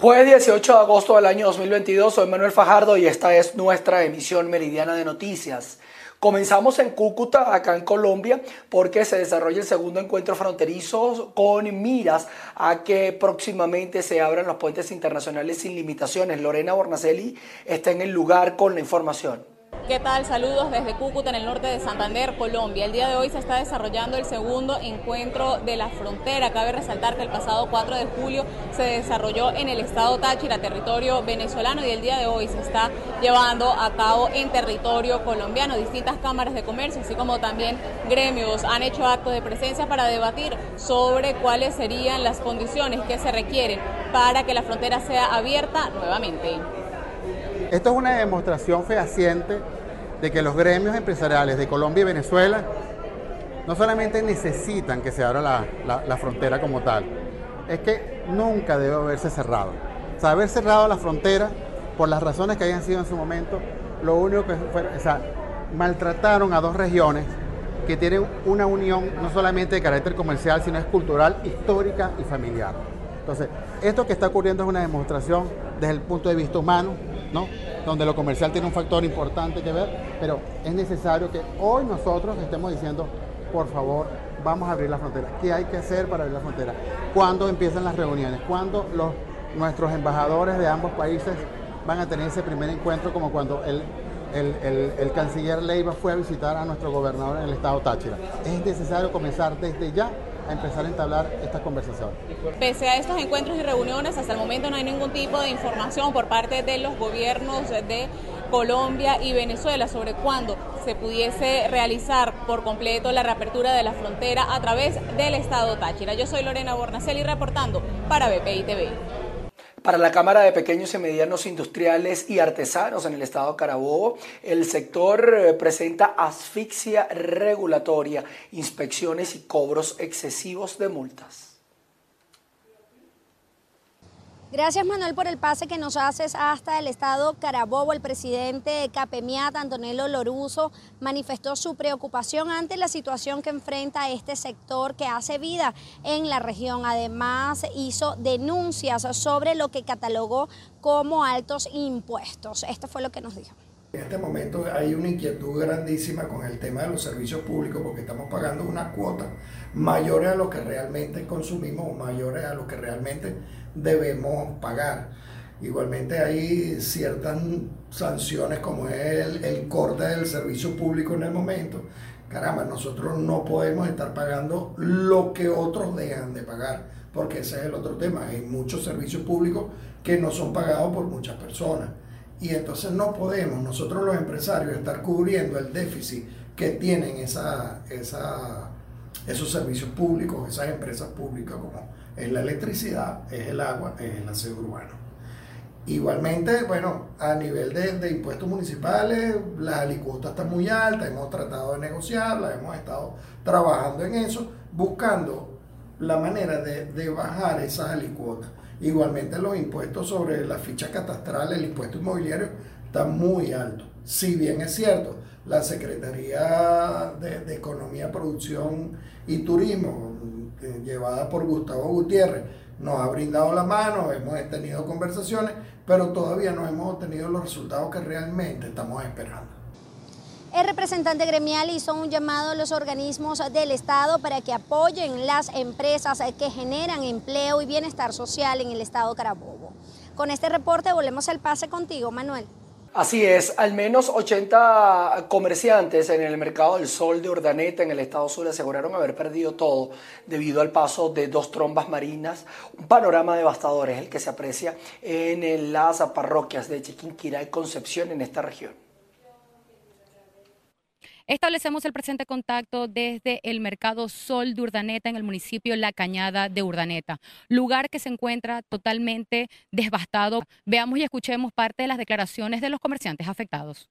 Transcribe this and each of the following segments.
Jueves 18 de agosto del año 2022, soy Manuel Fajardo y esta es nuestra emisión meridiana de noticias. Comenzamos en Cúcuta, acá en Colombia, porque se desarrolla el segundo encuentro fronterizo con miras a que próximamente se abran los puentes internacionales sin limitaciones. Lorena Bornacelli está en el lugar con la información. ¿Qué tal? Saludos desde Cúcuta, en el norte de Santander, Colombia. El día de hoy se está desarrollando el segundo encuentro de la frontera. Cabe resaltar que el pasado 4 de julio se desarrolló en el estado Táchira, territorio venezolano, y el día de hoy se está llevando a cabo en territorio colombiano. Distintas cámaras de comercio, así como también gremios, han hecho actos de presencia para debatir sobre cuáles serían las condiciones que se requieren para que la frontera sea abierta nuevamente. Esto es una demostración fehaciente de que los gremios empresariales de Colombia y Venezuela no solamente necesitan que se abra la, frontera como tal, es que nunca debe haberse cerrado. O sea, haber cerrado la frontera por las razones que hayan sido en su momento, lo único que fue, o sea, maltrataron a dos regiones que tienen una unión no solamente de carácter comercial, sino es cultural, histórica y familiar. Entonces, esto que está ocurriendo es una demostración desde el punto de vista humano, donde lo comercial tiene un factor importante que ver, pero es necesario que hoy nosotros estemos diciendo, por favor, vamos a abrir la frontera. ¿Qué hay que hacer para abrir la frontera? ¿Cuándo empiezan las reuniones? ¿Cuándo nuestros embajadores de ambos países van a tener ese primer encuentro como cuando el, el, el, canciller Leiva fue a visitar a nuestro gobernador en el estado Táchira? Es necesario comenzar desde ya empezar a entablar estas conversaciones. Pese a estos encuentros y reuniones, hasta el momento no hay ningún tipo de información por parte de los gobiernos de Colombia y Venezuela sobre cuándo se pudiese realizar por completo la reapertura de la frontera a través del estado Táchira. Yo soy Lorena Bornacelli reportando para BPI TV. Para la Cámara de Pequeños y Medianos Industriales y Artesanos en el estado de Carabobo, el sector eh, presenta asfixia regulatoria, inspecciones y cobros excesivos de multas. Gracias Manuel por el pase que nos haces hasta el estado Carabobo. El presidente Capemiat, Antonello Loruso, manifestó su preocupación ante la situación que enfrenta este sector que hace vida en la región. Además, hizo denuncias sobre lo que catalogó como altos impuestos. Esto fue lo que nos dijo. En este momento hay una inquietud grandísima con el tema de los servicios públicos porque estamos pagando una cuota mayores a lo que realmente consumimos mayores a lo que realmente debemos pagar. Igualmente hay ciertas sanciones como es el, corte del servicio público en el momento. Caramba, nosotros no podemos estar pagando lo que otros dejan de pagar, porque ese es el otro tema. Hay muchos servicios públicos que no son pagados por muchas personas. Y entonces no podemos nosotros los empresarios estar cubriendo el déficit que tienen esa, esa, esos servicios públicos, esas empresas públicas como es la electricidad, es el agua, es el aseo urbano. Igualmente, bueno, a nivel de, impuestos municipales, la alicuota está muy alta, hemos tratado de negociarla, hemos estado trabajando en eso, buscando la manera de, bajar esas alicuotas. Igualmente los impuestos sobre la ficha catastral, el impuesto inmobiliario, está muy alto. Si bien es cierto, la Secretaría de, de Economía, Producción y Turismo eh, llevada por Gustavo Gutiérrez, nos ha brindado la mano, hemos tenido conversaciones, pero todavía no hemos obtenido los resultados que realmente estamos esperando. El representante gremial hizo un llamado a los organismos del Estado para que apoyen las empresas que generan empleo y bienestar social en el Estado Carabobo. Con este reporte volvemos al pase contigo, Manuel. Así es, al menos 80 comerciantes en el mercado del sol de Urdaneta en el estado sur aseguraron haber perdido todo debido al paso de dos trombas marinas. Un panorama devastador es el que se aprecia en las parroquias de Chiquinquirá y Concepción en esta región. Establecemos el presente contacto desde el Mercado Sol de Urdaneta en el municipio La Cañada de Urdaneta, lugar que se encuentra totalmente devastado. Veamos y escuchemos parte de las declaraciones de los comerciantes afectados.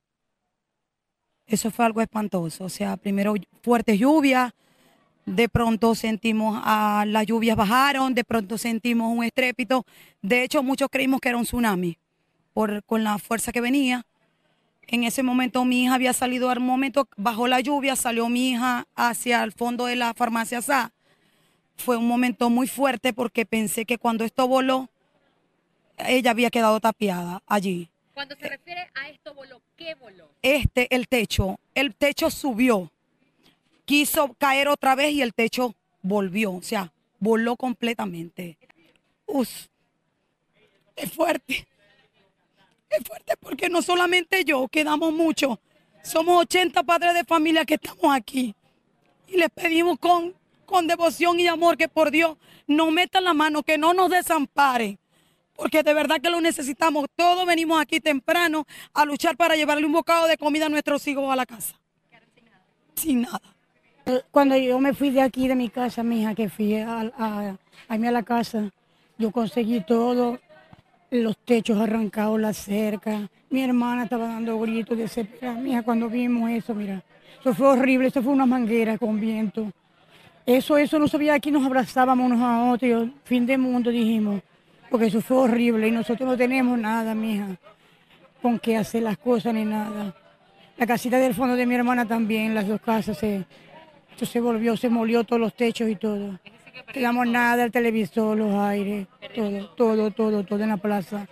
Eso fue algo espantoso, o sea, primero fuerte lluvia, de pronto sentimos a las lluvias bajaron, de pronto sentimos un estrépito. De hecho, muchos creímos que era un tsunami por, con la fuerza que venía. En ese momento mi hija había salido al momento, bajó la lluvia, salió mi hija hacia el fondo de la farmacia SA. Fue un momento muy fuerte porque pensé que cuando esto voló, ella había quedado tapiada allí. Cuando se refiere a esto voló, ¿qué voló? Este, el techo, el techo subió, quiso caer otra vez y el techo volvió, o sea, voló completamente. Uf, es fuerte. Es fuerte porque no solamente yo, quedamos muchos. Somos 80 padres de familia que estamos aquí. Y les pedimos con, con devoción y amor que por Dios nos metan la mano, que no nos desamparen. Porque de verdad que lo necesitamos. Todos venimos aquí temprano a luchar para llevarle un bocado de comida a nuestros hijos a la casa. Sin nada. Cuando yo me fui de aquí, de mi casa, mi hija, que fui a, a, a irme a la casa, yo conseguí todo, los techos arrancados, la cerca. Mi hermana estaba dando gritos desesperados. Mija, cuando vimos eso, mira, eso fue horrible, eso fue una manguera con viento. Eso, eso no sabía aquí, nos abrazábamos unos a otros, fin de mundo dijimos, porque eso fue horrible y nosotros no tenemos nada, mija, con qué hacer las cosas ni nada. La casita del fondo de mi hermana también, las dos casas se, se volvió, se molió todos los techos y todo. Quedamos nada, el televisor, los aires, todo, todo, todo, todo en la plaza.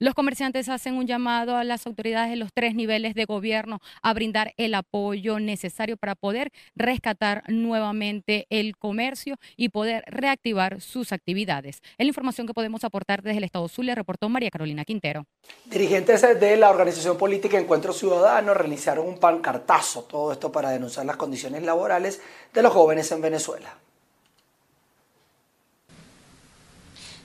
Los comerciantes hacen un llamado a las autoridades de los tres niveles de gobierno a brindar el apoyo necesario para poder rescatar nuevamente el comercio y poder reactivar sus actividades. Es la información que podemos aportar desde el Estado Zulia, reportó María Carolina Quintero. Dirigentes de la organización política Encuentro Ciudadano realizaron un pancartazo, todo esto para denunciar las condiciones laborales de los jóvenes en Venezuela.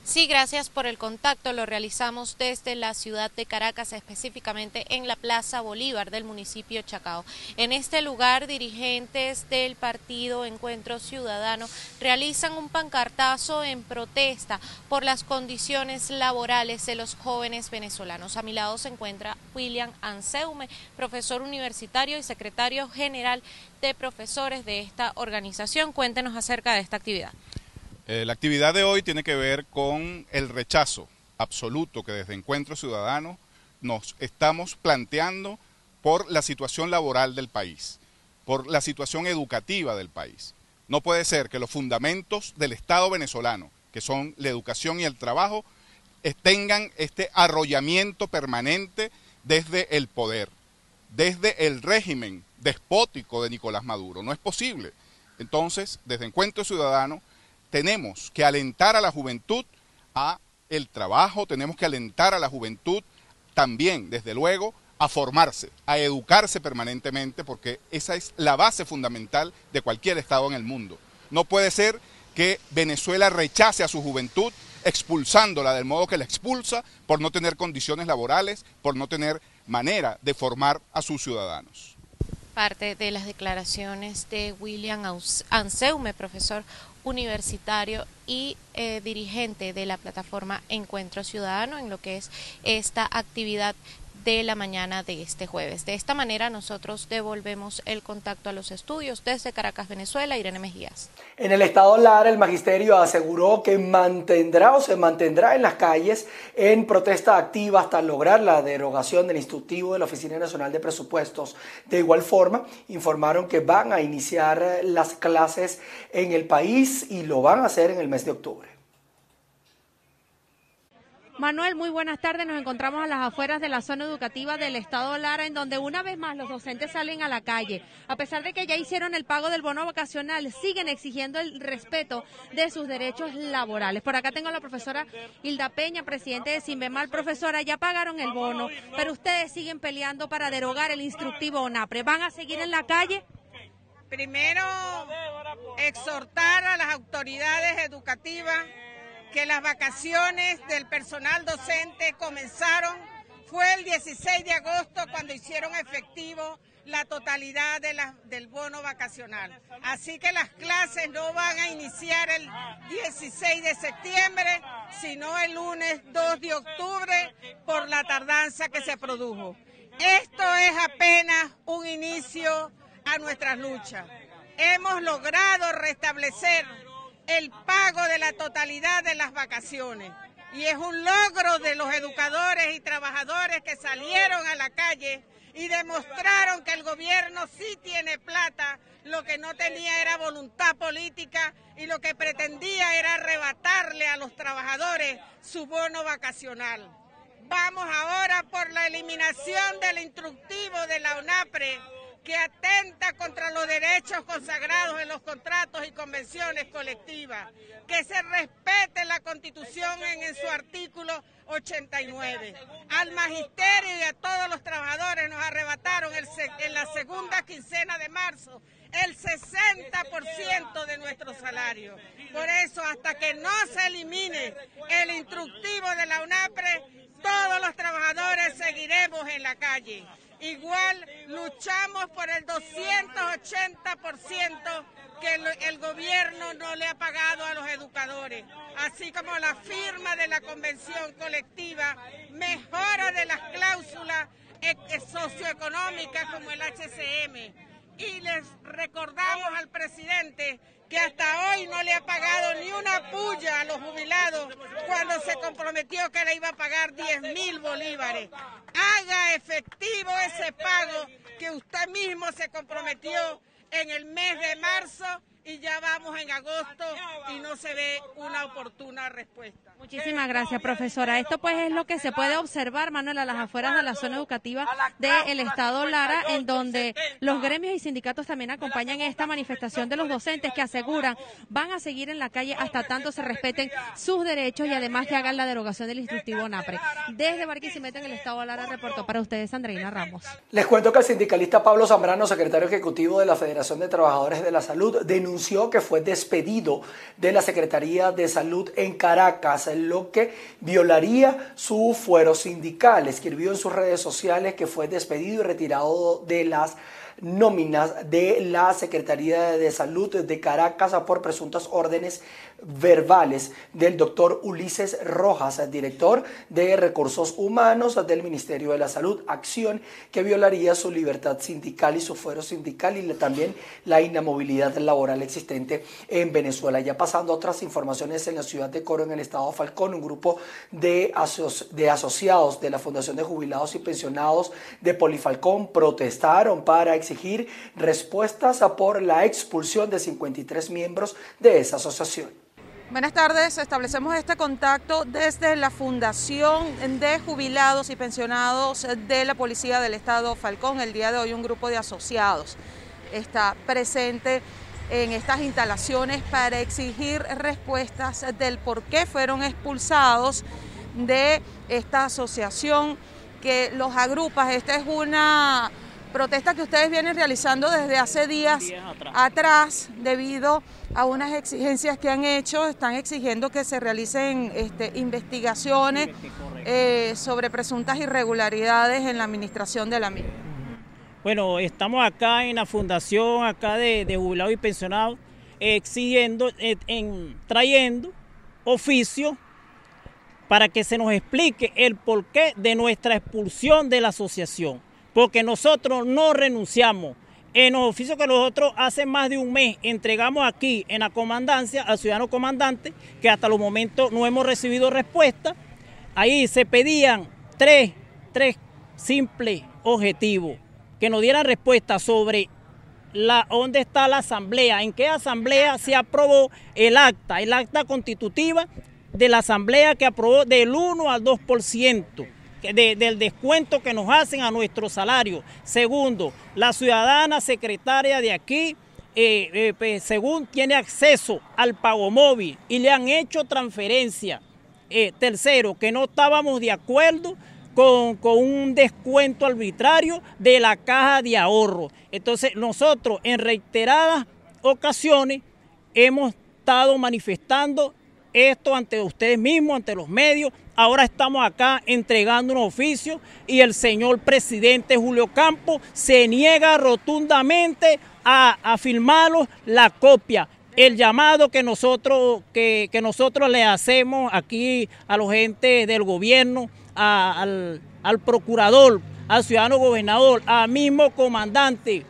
Sí, gracias por el contacto. Lo realizamos desde la ciudad de Caracas, específicamente en la Plaza Bolívar del municipio Chacao. En este lugar, dirigentes del partido Encuentro Ciudadano realizan un pancartazo en protesta por las condiciones laborales de los jóvenes venezolanos. A mi lado se encuentra William Anseume, profesor universitario y secretario general de profesores de esta organización. Cuéntenos acerca de esta actividad. Eh, la actividad de hoy tiene que ver con el rechazo absoluto que desde Encuentro Ciudadano nos estamos planteando por la situación laboral del país, por la situación educativa del país. No puede ser que los fundamentos del Estado venezolano, que son la educación y el trabajo, tengan este arrollamiento permanente desde el poder, desde el régimen despótico de Nicolás Maduro. No es posible. Entonces, desde Encuentro Ciudadano, tenemos que alentar a la juventud a el trabajo, tenemos que alentar a la juventud también, desde luego, a formarse, a educarse permanentemente, porque esa es la base fundamental de cualquier Estado en el mundo. No puede ser que Venezuela rechace a su juventud expulsándola del modo que la expulsa por no tener condiciones laborales, por no tener manera de formar a sus ciudadanos. Parte de las declaraciones de William Anseume, profesor universitario y eh, dirigente de la plataforma Encuentro Ciudadano en lo que es esta actividad de la mañana de este jueves. De esta manera nosotros devolvemos el contacto a los estudios desde Caracas, Venezuela, Irene Mejías. En el estado Lara, el magisterio aseguró que mantendrá o se mantendrá en las calles en protesta activa hasta lograr la derogación del instructivo de la Oficina Nacional de Presupuestos. De igual forma, informaron que van a iniciar las clases en el país y lo van a hacer en el mes de octubre. Manuel, muy buenas tardes. Nos encontramos a las afueras de la zona educativa del Estado Lara, en donde una vez más los docentes salen a la calle. A pesar de que ya hicieron el pago del bono vacacional, siguen exigiendo el respeto de sus derechos laborales. Por acá tengo a la profesora Hilda Peña, presidente de Simbemal. Profesora, ya pagaron el bono, pero ustedes siguen peleando para derogar el instructivo ONAPRE. ¿Van a seguir en la calle? Primero, exhortar a las autoridades educativas que las vacaciones del personal docente comenzaron fue el 16 de agosto cuando hicieron efectivo la totalidad de del bono vacacional. Así que las clases no van a iniciar el 16 de septiembre, sino el lunes 2 de octubre por la tardanza que se produjo. Esto es apenas un inicio a nuestras luchas. Hemos logrado restablecer el pago de la totalidad de las vacaciones. Y es un logro de los educadores y trabajadores que salieron a la calle y demostraron que el gobierno sí tiene plata, lo que no tenía era voluntad política y lo que pretendía era arrebatarle a los trabajadores su bono vacacional. Vamos ahora por la eliminación del instructivo de la UNAPRE que atenta contra los derechos consagrados en los contratos y convenciones colectivas, que se respete la Constitución en, su artículo 89. Al magisterio y a todos los trabajadores nos arrebataron en la segunda quincena de marzo el 60% de nuestro salario. Por eso, hasta que no se elimine el instructivo de la UNAPRE, todos los trabajadores seguiremos en la calle. Igual luchamos por el 280% que el, gobierno no le ha pagado a los educadores, así como la firma de la convención colectiva, mejora de las cláusulas e, e, socioeconómicas como el HCM. Y les recordamos al presidente que hasta hoy no le ha pagado ni una puya a los jubilados cuando se comprometió que le iba a pagar 10 mil bolívares. Haga efectivo ese pago que usted mismo se comprometió en el mes de marzo y ya vamos en agosto y no se ve una oportuna respuesta. Muchísimas gracias, profesora. Esto pues es lo que se puede observar, Manuel, a las afueras de la zona educativa del Estado Lara, en donde los gremios y sindicatos también acompañan esta manifestación de los docentes que aseguran van a seguir en la calle hasta tanto se respeten sus derechos y además que hagan la derogación del instructivo NAPRE. Desde Barquisimeto en el Estado Lara reportó para ustedes Andreina Ramos. Les cuento que el sindicalista Pablo Zambrano, secretario ejecutivo de la Federación de Trabajadores de la Salud, denunció que fue despedido de la Secretaría de Salud en Caracas lo que violaría su fuero sindical. Escribió en sus redes sociales que fue despedido y retirado de las nóminas de la Secretaría de Salud de Caracas por presuntas órdenes verbales del doctor Ulises Rojas, director de Recursos Humanos del Ministerio de la Salud, acción que violaría su libertad sindical y su fuero sindical y también la inamovilidad laboral existente en Venezuela. Ya pasando otras informaciones en la ciudad de Coro, en el estado de Falcón, un grupo de, de asociados de la Fundación de Jubilados y Pensionados de Polifalcón protestaron para exigir respuestas por la expulsión de 53 miembros de esa asociación. Buenas tardes, establecemos este contacto desde la Fundación de Jubilados y Pensionados de la Policía del Estado Falcón. El día de hoy un grupo de asociados está presente en estas instalaciones para exigir respuestas del por qué fueron expulsados de esta asociación que los agrupa. Esta es una protesta que ustedes vienen realizando desde hace días, atrás. debido a unas exigencias que han hecho, están exigiendo que se realicen este, investigaciones eh, sobre presuntas irregularidades en la administración de la misma. Bueno, estamos acá en la fundación acá de, jubilados y pensionados exigiendo, eh, en, trayendo oficio para que se nos explique el porqué de nuestra expulsión de la asociación porque nosotros no renunciamos. En los oficios que nosotros hace más de un mes entregamos aquí en la comandancia al ciudadano comandante, que hasta los momentos no hemos recibido respuesta, ahí se pedían tres, tres simples objetivos, que nos dieran respuesta sobre la, dónde está la asamblea, en qué asamblea se aprobó el acta, el acta constitutiva de la asamblea que aprobó del 1 al 2% del descuento que nos hacen a nuestro salario. Segundo, la ciudadana secretaria de aquí, eh, eh, pues, según tiene acceso al pago móvil y le han hecho transferencia. Eh, tercero, que no estábamos de acuerdo con, con, un descuento arbitrario de la caja de ahorro. Entonces nosotros en reiteradas ocasiones hemos estado manifestando esto ante ustedes mismos, ante los medios. Ahora estamos acá entregando un oficio y el señor presidente Julio Campos se niega rotundamente a, a la copia. El llamado que nosotros, que, nosotros le hacemos aquí a los gente del gobierno, al, al procurador, al ciudadano gobernador, al mismo comandante,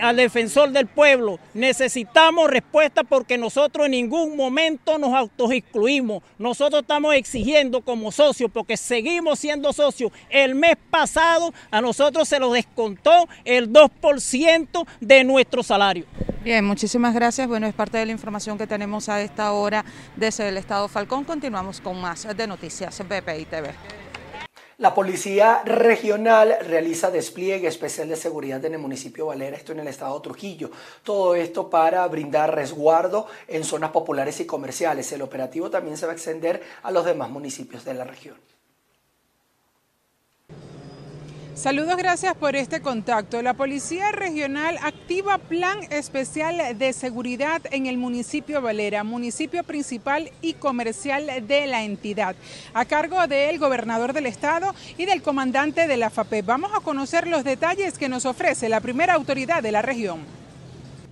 al defensor del pueblo. Necesitamos respuesta porque nosotros en ningún momento nos autoexcluimos. Nosotros estamos exigiendo como socios porque seguimos siendo socios. El mes pasado a nosotros se nos descontó el 2% de nuestro salario. Bien, muchísimas gracias. Bueno, es parte de la información que tenemos a esta hora desde el Estado Falcón. Continuamos con más de noticias BPI TV. La Policía Regional realiza despliegue especial de seguridad en el municipio Valera, esto en el estado Trujillo. Todo esto para brindar resguardo en zonas populares y comerciales. El operativo también se va a extender a los demás municipios de la región. Saludos, gracias por este contacto. La Policía Regional activa plan especial de seguridad en el municipio Valera, municipio principal y comercial de la entidad, a cargo del gobernador del estado y del comandante de la FAPE. Vamos a conocer los detalles que nos ofrece la primera autoridad de la región.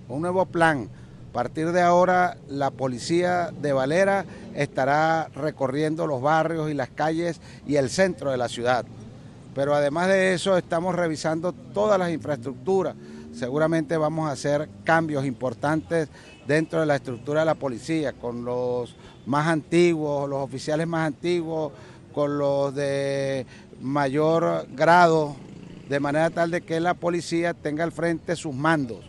Un nuevo plan. A partir de ahora, la policía de Valera estará recorriendo los barrios y las calles y el centro de la ciudad pero además de eso estamos revisando todas las infraestructuras. Seguramente vamos a hacer cambios importantes dentro de la estructura de la policía, con los más antiguos, los oficiales más antiguos, con los de mayor grado, de manera tal de que la policía tenga al frente sus mandos,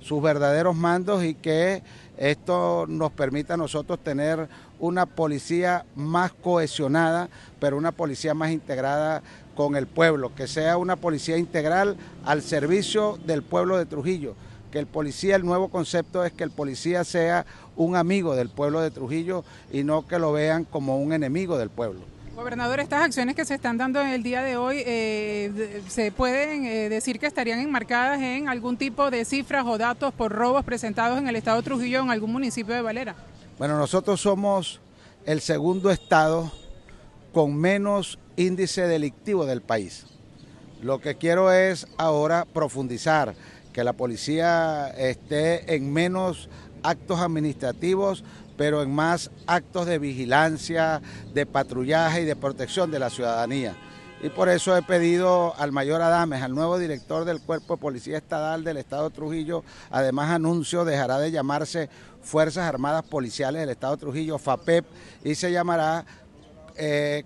sus verdaderos mandos y que esto nos permita a nosotros tener una policía más cohesionada, pero una policía más integrada con el pueblo, que sea una policía integral al servicio del pueblo de Trujillo, que el policía, el nuevo concepto es que el policía sea un amigo del pueblo de Trujillo y no que lo vean como un enemigo del pueblo. Gobernador, estas acciones que se están dando en el día de hoy, eh, ¿se pueden eh, decir que estarían enmarcadas en algún tipo de cifras o datos por robos presentados en el estado de Trujillo en algún municipio de Valera? Bueno, nosotros somos el segundo estado con menos índice delictivo del país. Lo que quiero es ahora profundizar, que la policía esté en menos actos administrativos, pero en más actos de vigilancia, de patrullaje y de protección de la ciudadanía. Y por eso he pedido al mayor Adames, al nuevo director del Cuerpo de Policía Estatal del Estado de Trujillo, además anuncio, dejará de llamarse Fuerzas Armadas Policiales del Estado de Trujillo, FAPEP, y se llamará eh,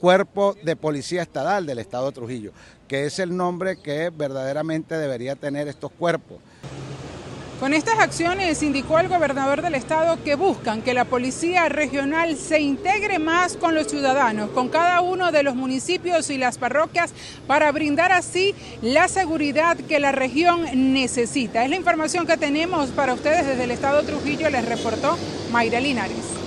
Cuerpo de Policía Estatal del Estado Trujillo, que es el nombre que verdaderamente debería tener estos cuerpos. Con estas acciones indicó el gobernador del estado que buscan que la policía regional se integre más con los ciudadanos, con cada uno de los municipios y las parroquias, para brindar así la seguridad que la región necesita. Es la información que tenemos para ustedes desde el estado Trujillo, les reportó Mayra Linares.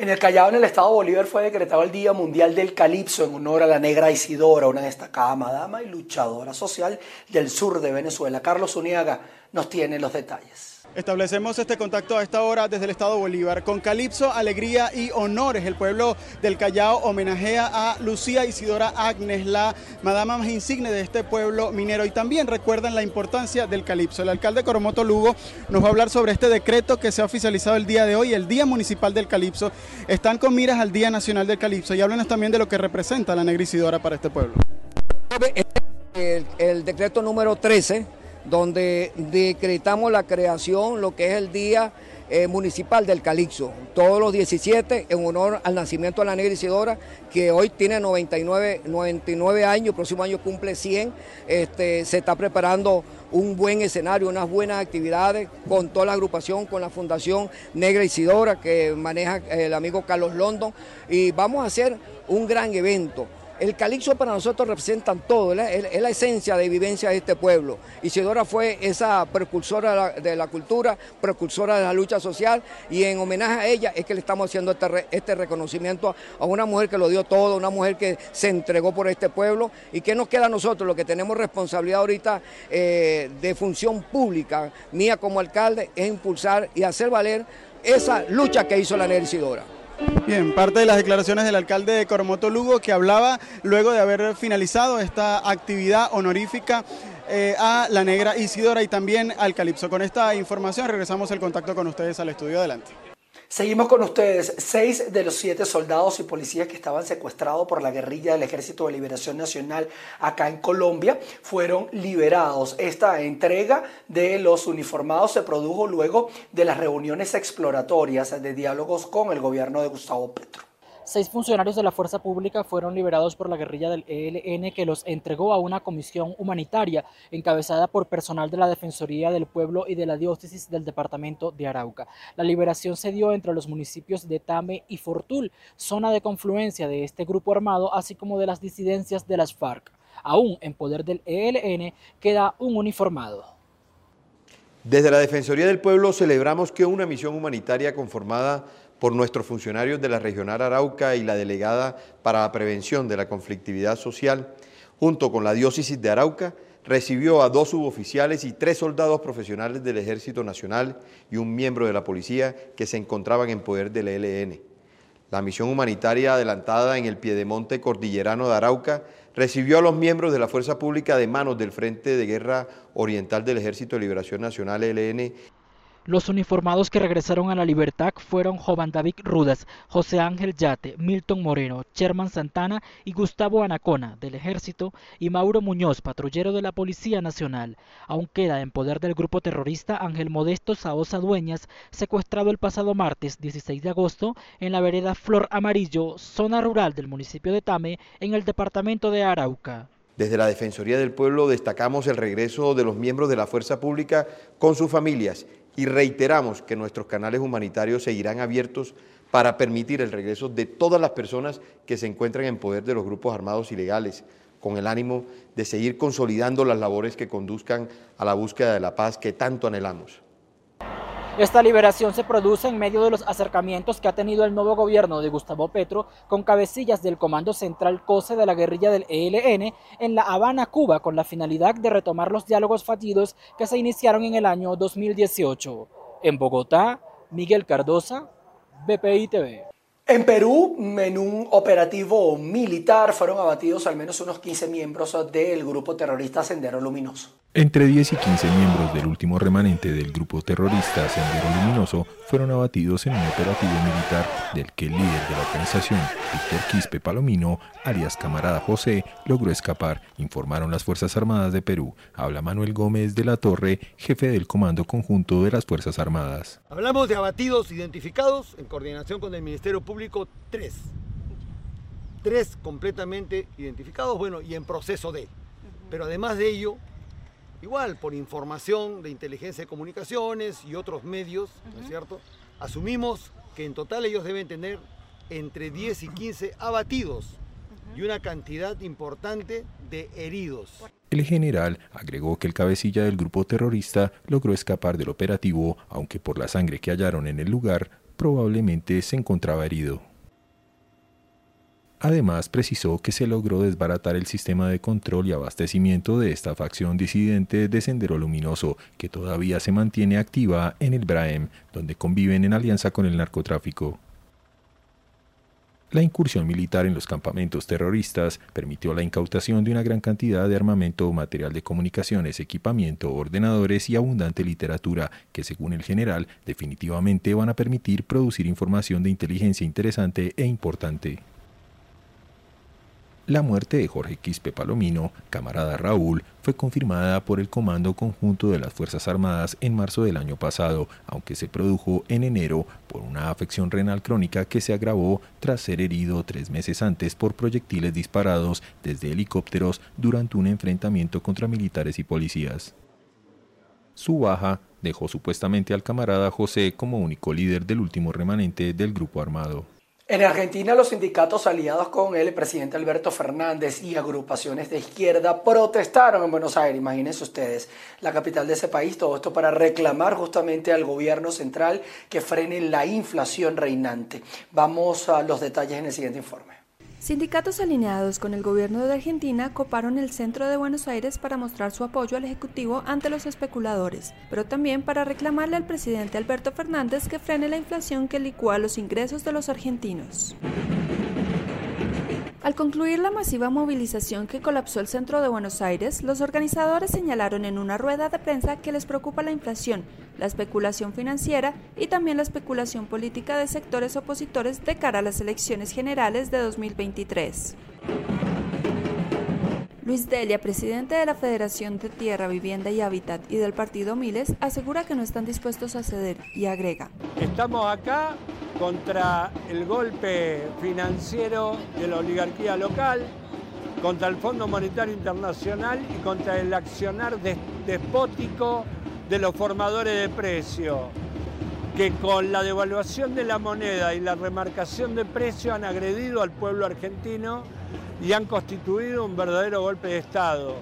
En el Callao, en el estado Bolívar, fue decretado el Día Mundial del Calipso en honor a la negra Isidora, una destacada madama y luchadora social del sur de Venezuela. Carlos Uniaga nos tiene los detalles. Establecemos este contacto a esta hora desde el Estado Bolívar. Con calipso, alegría y honores, el pueblo del Callao homenajea a Lucía Isidora Agnes, la madama más insigne de este pueblo minero. Y también recuerdan la importancia del calipso. El alcalde Coromoto Lugo nos va a hablar sobre este decreto que se ha oficializado el día de hoy, el Día Municipal del Calipso. Están con miras al Día Nacional del Calipso y háblenos también de lo que representa la negra Isidora para este pueblo. El, el decreto número 13 donde decretamos la creación, lo que es el Día eh, Municipal del Calixo, todos los 17 en honor al nacimiento de la Negra Isidora, que hoy tiene 99, 99 años, el próximo año cumple 100, este, se está preparando un buen escenario, unas buenas actividades con toda la agrupación, con la Fundación Negra Isidora que maneja el amigo Carlos London y vamos a hacer un gran evento. El calixo para nosotros representa todo, es la esencia de vivencia de este pueblo. Isidora fue esa precursora de la cultura, precursora de la lucha social y en homenaje a ella es que le estamos haciendo este, este reconocimiento a una mujer que lo dio todo, una mujer que se entregó por este pueblo y que nos queda a nosotros, lo que tenemos responsabilidad ahorita eh, de función pública, mía como alcalde, es impulsar y hacer valer esa lucha que hizo la Negra Isidora. Bien, parte de las declaraciones del alcalde de Coromoto Lugo que hablaba luego de haber finalizado esta actividad honorífica eh, a la negra Isidora y también al Calipso. Con esta información regresamos el contacto con ustedes al estudio adelante. Seguimos con ustedes. Seis de los siete soldados y policías que estaban secuestrados por la guerrilla del Ejército de Liberación Nacional acá en Colombia fueron liberados. Esta entrega de los uniformados se produjo luego de las reuniones exploratorias de diálogos con el gobierno de Gustavo Petro. Seis funcionarios de la fuerza pública fueron liberados por la guerrilla del ELN que los entregó a una comisión humanitaria encabezada por personal de la Defensoría del Pueblo y de la Diócesis del Departamento de Arauca. La liberación se dio entre los municipios de Tame y Fortul, zona de confluencia de este grupo armado, así como de las disidencias de las FARC. Aún en poder del ELN queda un uniformado. Desde la Defensoría del Pueblo celebramos que una misión humanitaria conformada por nuestros funcionarios de la Regional Arauca y la delegada para la prevención de la conflictividad social, junto con la diócesis de Arauca, recibió a dos suboficiales y tres soldados profesionales del Ejército Nacional y un miembro de la policía que se encontraban en poder del ELN. La misión humanitaria adelantada en el Piedemonte Cordillerano de Arauca recibió a los miembros de la Fuerza Pública de manos del Frente de Guerra Oriental del Ejército de Liberación Nacional ELN los uniformados que regresaron a la libertad fueron Jovan David Rudas, José Ángel Yate, Milton Moreno, Sherman Santana y Gustavo Anacona, del Ejército, y Mauro Muñoz, patrullero de la Policía Nacional. Aún queda en poder del grupo terrorista Ángel Modesto Saosa Dueñas, secuestrado el pasado martes 16 de agosto en la vereda Flor Amarillo, zona rural del municipio de Tame, en el departamento de Arauca. Desde la Defensoría del Pueblo destacamos el regreso de los miembros de la Fuerza Pública con sus familias y reiteramos que nuestros canales humanitarios seguirán abiertos para permitir el regreso de todas las personas que se encuentran en poder de los grupos armados ilegales, con el ánimo de seguir consolidando las labores que conduzcan a la búsqueda de la paz que tanto anhelamos. Esta liberación se produce en medio de los acercamientos que ha tenido el nuevo gobierno de Gustavo Petro con cabecillas del Comando Central COSE de la guerrilla del ELN en La Habana, Cuba, con la finalidad de retomar los diálogos fallidos que se iniciaron en el año 2018. En Bogotá, Miguel Cardosa, BPI TV. En Perú, en un operativo militar, fueron abatidos al menos unos 15 miembros del grupo terrorista Sendero Luminoso. Entre 10 y 15 miembros del último remanente del grupo terrorista Sendero Luminoso fueron abatidos en un operativo militar del que el líder de la organización, Víctor Quispe Palomino, alias Camarada José, logró escapar, informaron las Fuerzas Armadas de Perú. Habla Manuel Gómez de la Torre, jefe del Comando Conjunto de las Fuerzas Armadas. Hablamos de abatidos identificados en coordinación con el Ministerio Público, tres. Tres completamente identificados, bueno, y en proceso de. Pero además de ello, igual por información de inteligencia de comunicaciones y otros medios, ¿no es cierto? Asumimos que en total ellos deben tener entre 10 y 15 abatidos y una cantidad importante de heridos. El general agregó que el cabecilla del grupo terrorista logró escapar del operativo, aunque por la sangre que hallaron en el lugar, probablemente se encontraba herido. Además, precisó que se logró desbaratar el sistema de control y abastecimiento de esta facción disidente de Sendero Luminoso, que todavía se mantiene activa en el Braem, donde conviven en alianza con el narcotráfico. La incursión militar en los campamentos terroristas permitió la incautación de una gran cantidad de armamento, material de comunicaciones, equipamiento, ordenadores y abundante literatura que, según el general, definitivamente van a permitir producir información de inteligencia interesante e importante. La muerte de Jorge Quispe Palomino, camarada Raúl, fue confirmada por el Comando Conjunto de las Fuerzas Armadas en marzo del año pasado, aunque se produjo en enero por una afección renal crónica que se agravó tras ser herido tres meses antes por proyectiles disparados desde helicópteros durante un enfrentamiento contra militares y policías. Su baja dejó supuestamente al camarada José como único líder del último remanente del grupo armado. En Argentina, los sindicatos aliados con el presidente Alberto Fernández y agrupaciones de izquierda protestaron en Buenos Aires, imagínense ustedes, la capital de ese país, todo esto para reclamar justamente al gobierno central que frene la inflación reinante. Vamos a los detalles en el siguiente informe. Sindicatos alineados con el gobierno de Argentina coparon el centro de Buenos Aires para mostrar su apoyo al Ejecutivo ante los especuladores, pero también para reclamarle al presidente Alberto Fernández que frene la inflación que licúa los ingresos de los argentinos. Al concluir la masiva movilización que colapsó el centro de Buenos Aires, los organizadores señalaron en una rueda de prensa que les preocupa la inflación, la especulación financiera y también la especulación política de sectores opositores de cara a las elecciones generales de 2023. Luis Delia, presidente de la Federación de Tierra, Vivienda y Hábitat y del partido Miles, asegura que no están dispuestos a ceder y agrega. Estamos acá contra el golpe financiero de la oligarquía local, contra el Fondo Monetario Internacional y contra el accionar despótico de los formadores de precios, que con la devaluación de la moneda y la remarcación de precios han agredido al pueblo argentino y han constituido un verdadero golpe de Estado.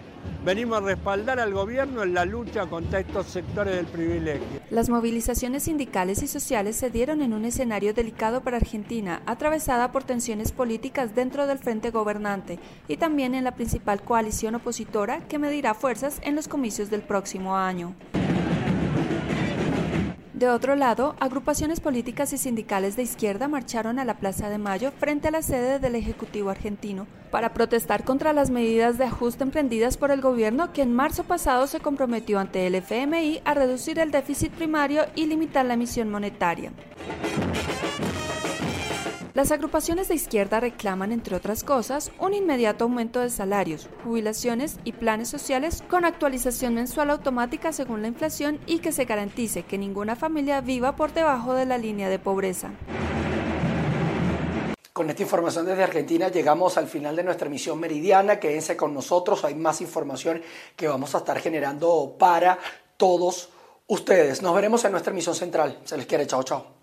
Venimos a respaldar al gobierno en la lucha contra estos sectores del privilegio. Las movilizaciones sindicales y sociales se dieron en un escenario delicado para Argentina, atravesada por tensiones políticas dentro del frente gobernante y también en la principal coalición opositora que medirá fuerzas en los comicios del próximo año. De otro lado, agrupaciones políticas y sindicales de izquierda marcharon a la Plaza de Mayo frente a la sede del Ejecutivo argentino para protestar contra las medidas de ajuste emprendidas por el gobierno que en marzo pasado se comprometió ante el FMI a reducir el déficit primario y limitar la emisión monetaria. Las agrupaciones de izquierda reclaman, entre otras cosas, un inmediato aumento de salarios, jubilaciones y planes sociales con actualización mensual automática según la inflación y que se garantice que ninguna familia viva por debajo de la línea de pobreza. Con esta información desde Argentina llegamos al final de nuestra emisión meridiana. Quédense con nosotros, hay más información que vamos a estar generando para todos ustedes. Nos veremos en nuestra emisión central. Se les quiere, chao, chao.